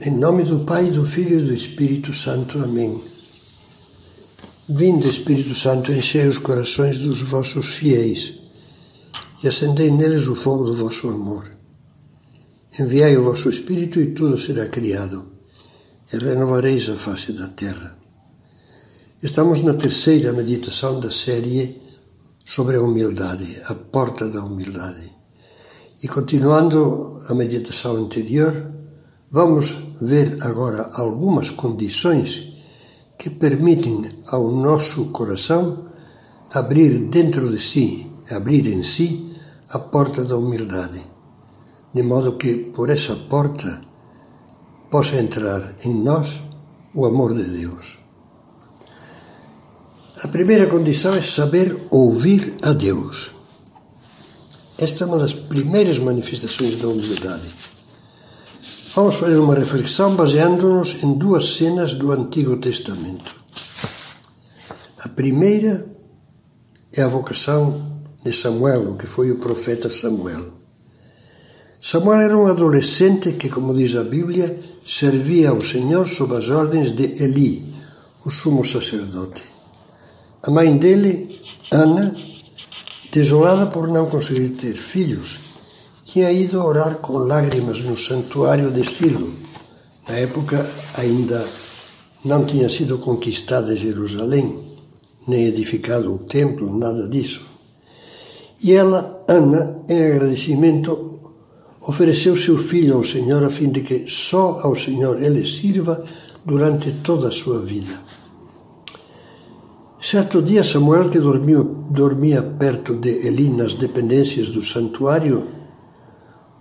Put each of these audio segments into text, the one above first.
Em nome do Pai, do Filho e do Espírito Santo. Amém. Vinde, Espírito Santo, enchei os corações dos vossos fiéis e acendei neles o fogo do vosso amor. Enviai o vosso Espírito e tudo será criado, e renovareis a face da terra. Estamos na terceira meditação da série sobre a humildade, a porta da humildade. E continuando a meditação anterior, Vamos ver agora algumas condições que permitem ao nosso coração abrir dentro de si, abrir em si a porta da humildade, de modo que por essa porta possa entrar em nós o amor de Deus. A primeira condição é saber ouvir a Deus. Esta é uma das primeiras manifestações da humildade. Vamos fazer uma reflexão baseando-nos em duas cenas do Antigo Testamento. A primeira é a vocação de Samuel, que foi o profeta Samuel. Samuel era um adolescente que, como diz a Bíblia, servia ao Senhor sob as ordens de Eli, o sumo sacerdote. A mãe dele, Ana, desolada por não conseguir ter filhos, tinha ido orar com lágrimas no santuário de Silo. Na época ainda não tinha sido conquistada Jerusalém, nem edificado o templo, nada disso. E ela, Ana, em agradecimento, ofereceu seu filho ao Senhor a fim de que só ao Senhor ele sirva durante toda a sua vida. Certo dia, Samuel, que dormia, dormia perto de Eli nas dependências do santuário,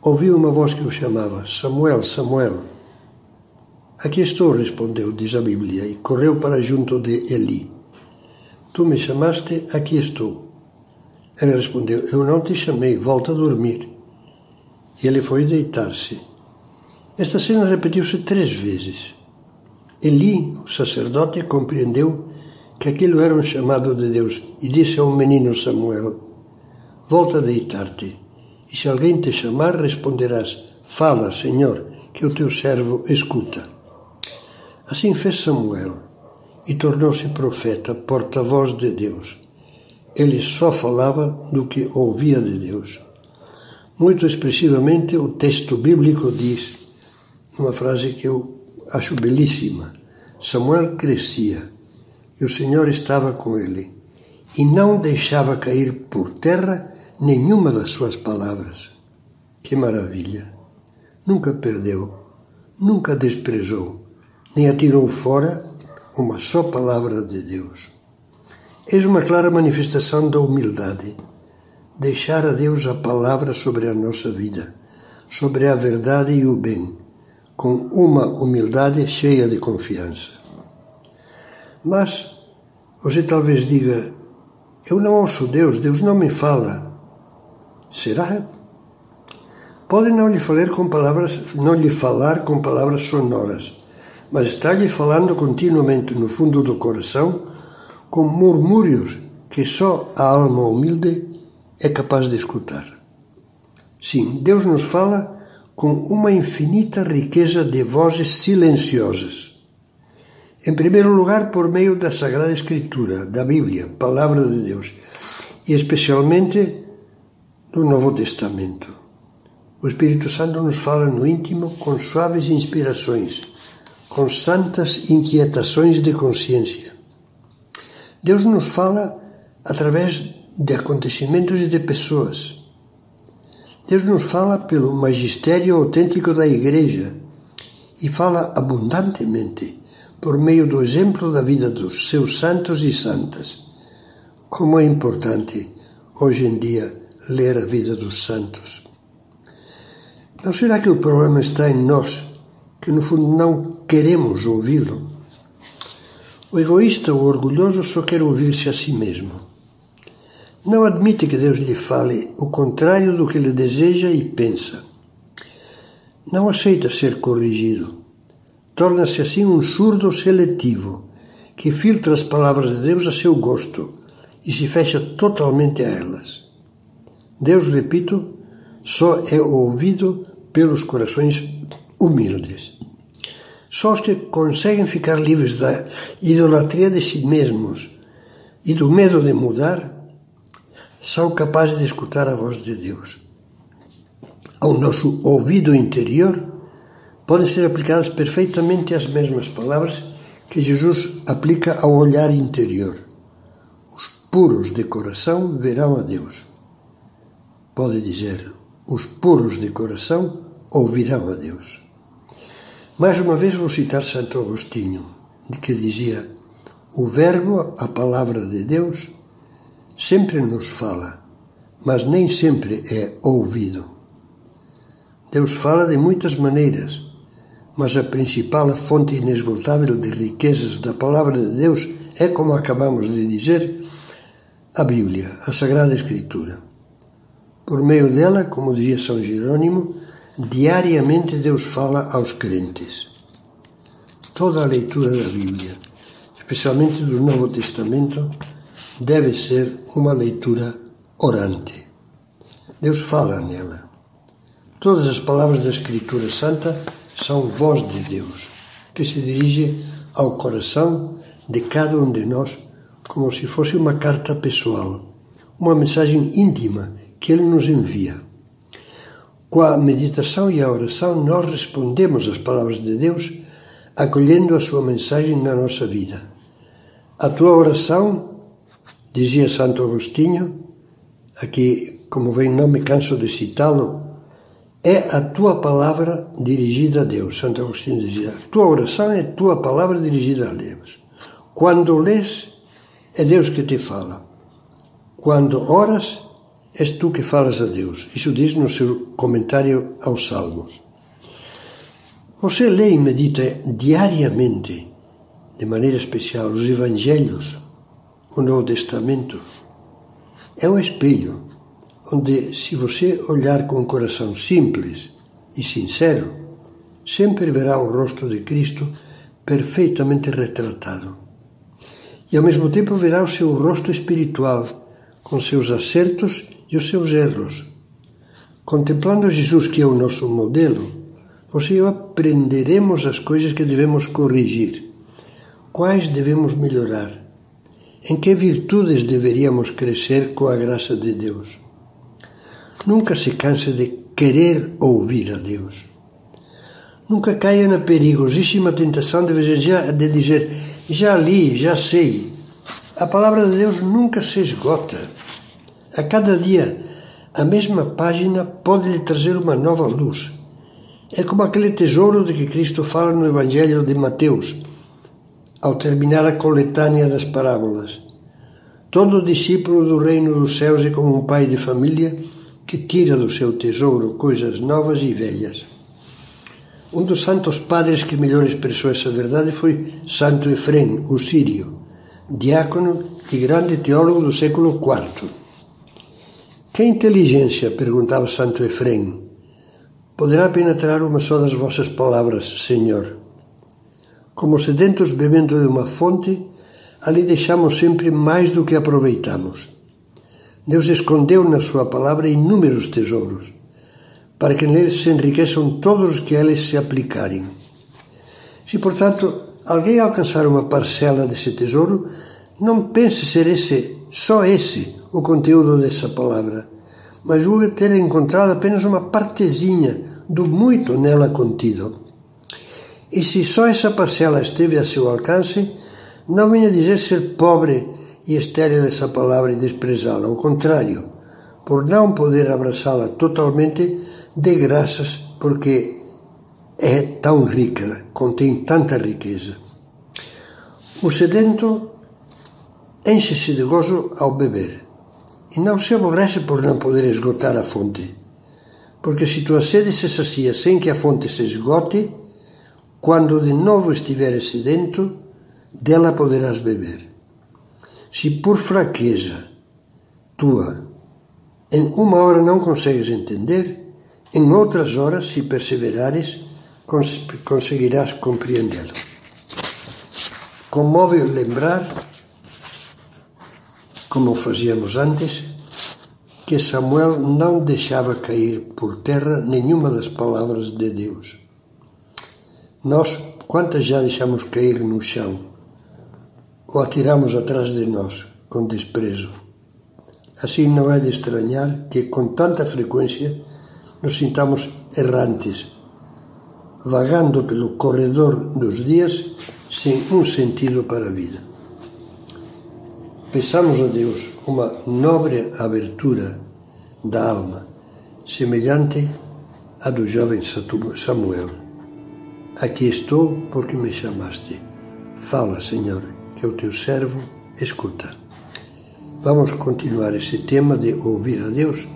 Ouviu uma voz que o chamava: Samuel, Samuel. Aqui estou, respondeu, diz a Bíblia, e correu para junto de Eli. Tu me chamaste, aqui estou. Ele respondeu: Eu não te chamei, volta a dormir. E ele foi deitar-se. Esta cena repetiu-se três vezes. Eli, o sacerdote, compreendeu que aquilo era um chamado de Deus e disse ao menino Samuel: Volta a deitar-te. E se alguém te chamar, responderás: Fala, Senhor, que o teu servo escuta. Assim fez Samuel e tornou-se profeta, porta-voz de Deus. Ele só falava do que ouvia de Deus. Muito expressivamente, o texto bíblico diz uma frase que eu acho belíssima: Samuel crescia e o Senhor estava com ele e não deixava cair por terra nenhuma das suas palavras. Que maravilha! Nunca perdeu, nunca desprezou, nem atirou fora uma só palavra de Deus. Eis uma clara manifestação da humildade. Deixar a Deus a palavra sobre a nossa vida, sobre a verdade e o bem, com uma humildade cheia de confiança. Mas você talvez diga: Eu não ouço Deus, Deus não me fala. Será? Pode não lhe falar com palavras, não lhe falar com palavras sonoras, mas está lhe falando continuamente no fundo do coração com murmúrios que só a alma humilde é capaz de escutar. Sim, Deus nos fala com uma infinita riqueza de vozes silenciosas. Em primeiro lugar, por meio da Sagrada Escritura, da Bíblia, Palavra de Deus, e especialmente no Novo Testamento. O Espírito Santo nos fala no íntimo com suaves inspirações, com santas inquietações de consciência. Deus nos fala através de acontecimentos e de pessoas. Deus nos fala pelo magistério autêntico da Igreja e fala abundantemente por meio do exemplo da vida dos seus santos e santas. Como é importante hoje em dia ler a vida dos santos. Não será que o problema está em nós, que no fundo não queremos ouvi-lo? O egoísta, o orgulhoso, só quer ouvir-se a si mesmo. Não admite que Deus lhe fale o contrário do que ele deseja e pensa. Não aceita ser corrigido. Torna-se assim um surdo seletivo, que filtra as palavras de Deus a seu gosto e se fecha totalmente a elas. Deus, repito, só é ouvido pelos corações humildes. Só os que conseguem ficar livres da idolatria de si mesmos e do medo de mudar são capazes de escutar a voz de Deus. Ao nosso ouvido interior podem ser aplicadas perfeitamente as mesmas palavras que Jesus aplica ao olhar interior. Os puros de coração verão a Deus. Pode dizer, os puros de coração ouvirão a Deus. Mais uma vez vou citar Santo Agostinho, que dizia: O Verbo, a palavra de Deus, sempre nos fala, mas nem sempre é ouvido. Deus fala de muitas maneiras, mas a principal fonte inesgotável de riquezas da palavra de Deus é, como acabamos de dizer, a Bíblia, a Sagrada Escritura. Por meio dela, como dizia São Jerônimo, diariamente Deus fala aos crentes. Toda a leitura da Bíblia, especialmente do Novo Testamento, deve ser uma leitura orante. Deus fala nela. Todas as palavras da Escritura Santa são voz de Deus, que se dirige ao coração de cada um de nós como se fosse uma carta pessoal, uma mensagem íntima que Ele nos envia. Com a meditação e a oração, nós respondemos às palavras de Deus, acolhendo a sua mensagem na nossa vida. A tua oração, dizia Santo Agostinho, aqui, como vem, não me canso de citá-lo, é a tua palavra dirigida a Deus. Santo Agostinho dizia: a tua oração é a tua palavra dirigida a Deus. Quando lês, é Deus que te fala. Quando oras, és tu que falas a Deus. Isso diz no seu comentário aos Salmos. Você lê e medita diariamente, de maneira especial, os Evangelhos, o Novo Testamento. É um espelho onde, se você olhar com um coração simples e sincero, sempre verá o rosto de Cristo perfeitamente retratado. E ao mesmo tempo verá o seu rosto espiritual, com seus acertos e os seus erros. Contemplando Jesus, que é o nosso modelo, você e eu aprenderemos as coisas que devemos corrigir, quais devemos melhorar, em que virtudes deveríamos crescer com a graça de Deus. Nunca se canse de querer ouvir a Deus. Nunca caia na perigosíssima tentação de dizer, de dizer já li, já sei. A palavra de Deus nunca se esgota. A cada dia, a mesma página pode lhe trazer uma nova luz. É como aquele tesouro de que Cristo fala no Evangelho de Mateus, ao terminar a coletânea das parábolas. Todo discípulo do reino dos céus é como um pai de família que tira do seu tesouro coisas novas e velhas. Um dos santos padres que melhor expressou essa verdade foi Santo Efrem, o sírio, diácono e grande teólogo do século IV. Que inteligência, perguntava Santo Efrem, poderá penetrar uma só das vossas palavras, Senhor? Como sedentos bebendo de uma fonte, ali deixamos sempre mais do que aproveitamos. Deus escondeu na sua palavra inúmeros tesouros, para que neles se enriqueçam todos os que a eles se aplicarem. Se, portanto, alguém alcançar uma parcela desse tesouro, não pense ser esse, só esse, o conteúdo dessa palavra, mas julgue ter encontrado apenas uma partezinha do muito nela contido. E se só essa parcela esteve a seu alcance, não venha dizer ser pobre e estéril essa palavra e desprezá-la. Ao contrário, por não poder abraçá-la totalmente, dê graças porque é tão rica, contém tanta riqueza. O sedento enche-se de gozo ao beber e não se aborrece por não poder esgotar a fonte, porque se tua sede se sacia sem que a fonte se esgote, quando de novo estiveres sedento, dela poderás beber. Se por fraqueza tua em uma hora não consegues entender, em outras horas, se perseverares, cons conseguirás compreendê-lo. Comove lembrar, como fazíamos antes, que Samuel não deixava cair por terra nenhuma das palavras de Deus. Nós, Quantas já deixamos cair no chão ou atiramos atrás de nós com desprezo? Assim não é de estranhar que com tanta frequência nos sintamos errantes, vagando pelo corredor dos dias sem um sentido para a vida. Peçamos a Deus uma nobre abertura da alma, semelhante à do jovem Samuel. Aqui estou porque me chamaste. Fala, Senhor, que o teu servo escuta. Vamos continuar esse tema de ouvir a Deus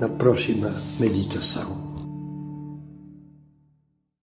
na próxima meditação.